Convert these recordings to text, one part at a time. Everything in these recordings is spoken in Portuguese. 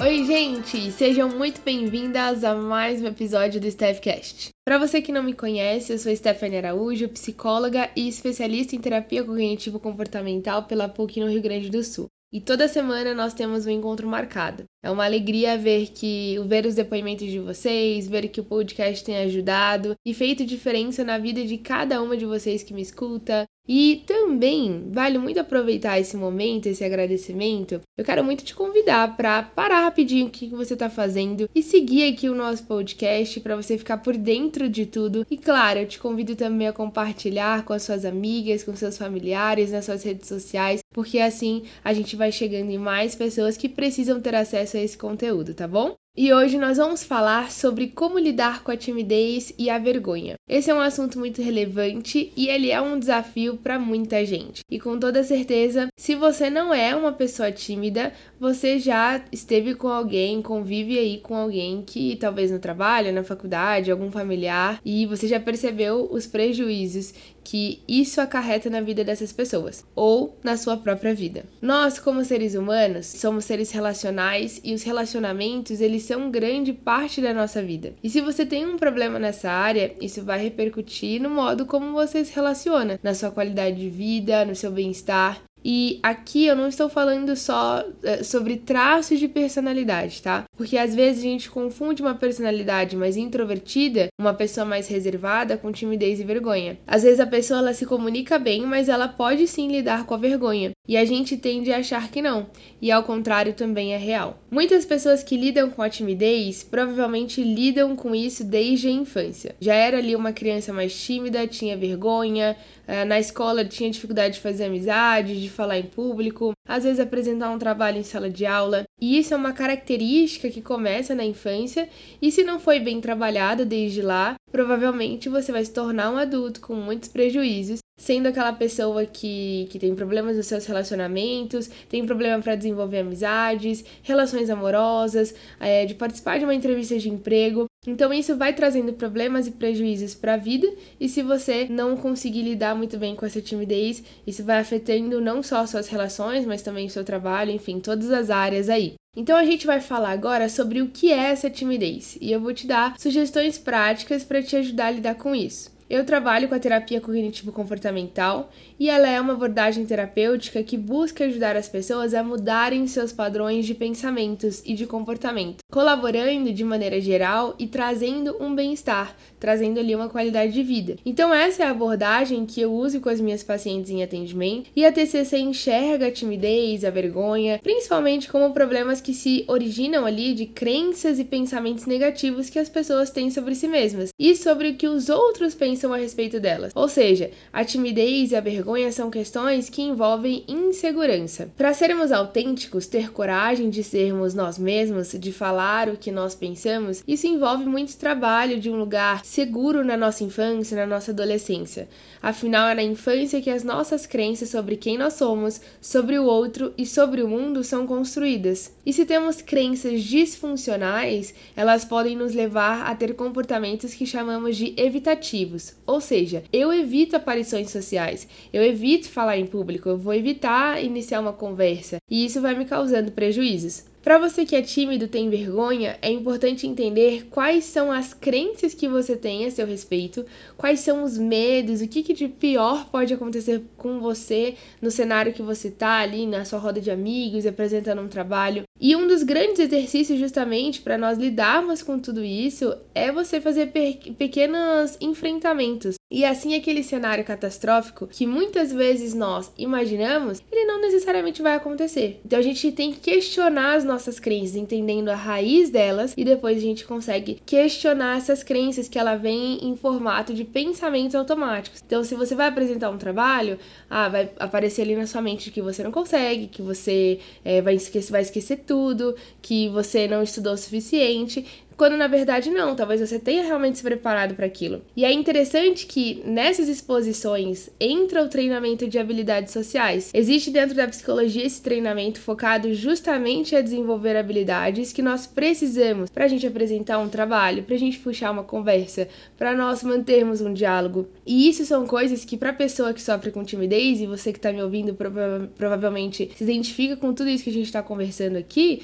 Oi, gente! Sejam muito bem-vindas a mais um episódio do Staffcast. Para você que não me conhece, eu sou Stephanie Araújo, psicóloga e especialista em terapia cognitivo-comportamental pela PUC no Rio Grande do Sul. E toda semana nós temos um encontro marcado. É uma alegria ver que ver os depoimentos de vocês, ver que o podcast tem ajudado e feito diferença na vida de cada uma de vocês que me escuta, e também vale muito aproveitar esse momento, esse agradecimento. Eu quero muito te convidar para parar rapidinho o que você está fazendo e seguir aqui o nosso podcast para você ficar por dentro de tudo. E claro, eu te convido também a compartilhar com as suas amigas, com seus familiares nas suas redes sociais, porque assim a gente vai chegando em mais pessoas que precisam ter acesso a esse conteúdo, tá bom? E hoje nós vamos falar sobre como lidar com a timidez e a vergonha. Esse é um assunto muito relevante e ele é um desafio para muita gente. E com toda certeza, se você não é uma pessoa tímida, você já esteve com alguém, convive aí com alguém que talvez no trabalho, na faculdade, algum familiar, e você já percebeu os prejuízos que isso acarreta na vida dessas pessoas ou na sua própria vida. Nós, como seres humanos, somos seres relacionais e os relacionamentos, eles são grande parte da nossa vida. E se você tem um problema nessa área, isso vai repercutir no modo como você se relaciona, na sua qualidade de vida, no seu bem-estar. E aqui eu não estou falando só é, sobre traços de personalidade, tá? Porque às vezes a gente confunde uma personalidade mais introvertida, uma pessoa mais reservada, com timidez e vergonha. Às vezes a pessoa ela se comunica bem, mas ela pode sim lidar com a vergonha. E a gente tende a achar que não, e ao contrário também é real. Muitas pessoas que lidam com a timidez provavelmente lidam com isso desde a infância. Já era ali uma criança mais tímida, tinha vergonha, eh, na escola tinha dificuldade de fazer amizade, de falar em público, às vezes apresentar um trabalho em sala de aula. E isso é uma característica que começa na infância e se não foi bem trabalhada desde lá, provavelmente você vai se tornar um adulto com muitos prejuízos sendo aquela pessoa que, que tem problemas nos seus relacionamentos, tem problema para desenvolver amizades, relações amorosas, é, de participar de uma entrevista de emprego. Então isso vai trazendo problemas e prejuízos para a vida, e se você não conseguir lidar muito bem com essa timidez, isso vai afetando não só suas relações, mas também o seu trabalho, enfim, todas as áreas aí. Então a gente vai falar agora sobre o que é essa timidez, e eu vou te dar sugestões práticas para te ajudar a lidar com isso. Eu trabalho com a terapia cognitivo-comportamental e ela é uma abordagem terapêutica que busca ajudar as pessoas a mudarem seus padrões de pensamentos e de comportamento, colaborando de maneira geral e trazendo um bem-estar, trazendo ali uma qualidade de vida. Então essa é a abordagem que eu uso com as minhas pacientes em atendimento e a TCC enxerga a timidez, a vergonha, principalmente como problemas que se originam ali de crenças e pensamentos negativos que as pessoas têm sobre si mesmas e sobre o que os outros pensam a respeito delas. Ou seja, a timidez e a vergonha vergonha são questões que envolvem insegurança. Para sermos autênticos, ter coragem de sermos nós mesmos, de falar o que nós pensamos, isso envolve muito trabalho de um lugar seguro na nossa infância, na nossa adolescência. Afinal, é na infância que as nossas crenças sobre quem nós somos, sobre o outro e sobre o mundo são construídas. E se temos crenças disfuncionais, elas podem nos levar a ter comportamentos que chamamos de evitativos, ou seja, eu evito aparições sociais, eu evito falar em público, eu vou evitar iniciar uma conversa, e isso vai me causando prejuízos. Para você que é tímido, tem vergonha, é importante entender quais são as crenças que você tem a seu respeito, quais são os medos, o que, que de pior pode acontecer com você no cenário que você tá ali, na sua roda de amigos, apresentando um trabalho. E um dos grandes exercícios, justamente, para nós lidarmos com tudo isso, é você fazer pe pequenos enfrentamentos. E assim, aquele cenário catastrófico que muitas vezes nós imaginamos, ele não necessariamente vai acontecer. Então a gente tem que questionar as nossas crenças, entendendo a raiz delas, e depois a gente consegue questionar essas crenças que ela vem em formato de pensamentos automáticos. Então, se você vai apresentar um trabalho, ah, vai aparecer ali na sua mente que você não consegue, que você é, vai, esquecer, vai esquecer tudo, que você não estudou o suficiente quando na verdade não, talvez você tenha realmente se preparado para aquilo. E é interessante que nessas exposições entra o treinamento de habilidades sociais. Existe dentro da psicologia esse treinamento focado justamente a desenvolver habilidades que nós precisamos para a gente apresentar um trabalho, para a gente puxar uma conversa, para nós mantermos um diálogo. E isso são coisas que para pessoa que sofre com timidez e você que está me ouvindo prova provavelmente se identifica com tudo isso que a gente está conversando aqui,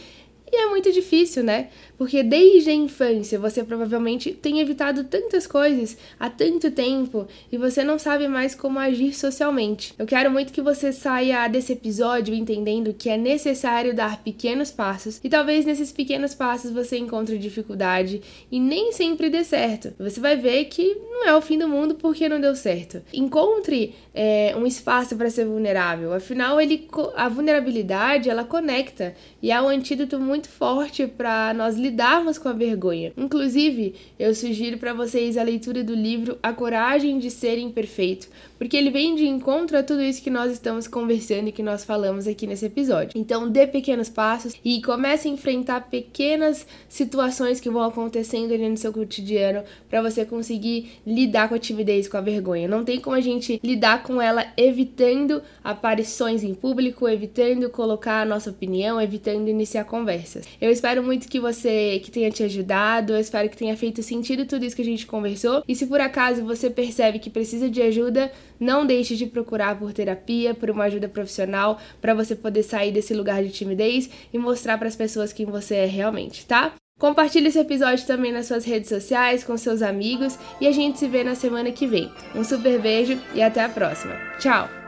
E é muito difícil, né? Porque desde a infância você provavelmente tem evitado tantas coisas há tanto tempo e você não sabe mais como agir socialmente. Eu quero muito que você saia desse episódio entendendo que é necessário dar pequenos passos e talvez nesses pequenos passos você encontre dificuldade e nem sempre dê certo. Você vai ver que não é o fim do mundo porque não deu certo. Encontre é, um espaço para ser vulnerável. Afinal, ele, a vulnerabilidade ela conecta e é um antídoto muito forte para nós lidarmos com a vergonha. Inclusive, eu sugiro para vocês a leitura do livro A Coragem de Ser Imperfeito, porque ele vem de encontro a tudo isso que nós estamos conversando e que nós falamos aqui nesse episódio. Então, dê pequenos passos e comece a enfrentar pequenas situações que vão acontecendo ali no seu cotidiano para você conseguir lidar com a timidez, com a vergonha. Não tem como a gente lidar com ela evitando aparições em público, evitando colocar a nossa opinião, evitando iniciar conversas. Eu espero muito que você que tenha te ajudado, eu espero que tenha feito sentido tudo isso que a gente conversou. E se por acaso você percebe que precisa de ajuda, não deixe de procurar por terapia, por uma ajuda profissional, para você poder sair desse lugar de timidez e mostrar para as pessoas quem você é realmente, tá? Compartilhe esse episódio também nas suas redes sociais, com seus amigos e a gente se vê na semana que vem. Um super beijo e até a próxima. Tchau!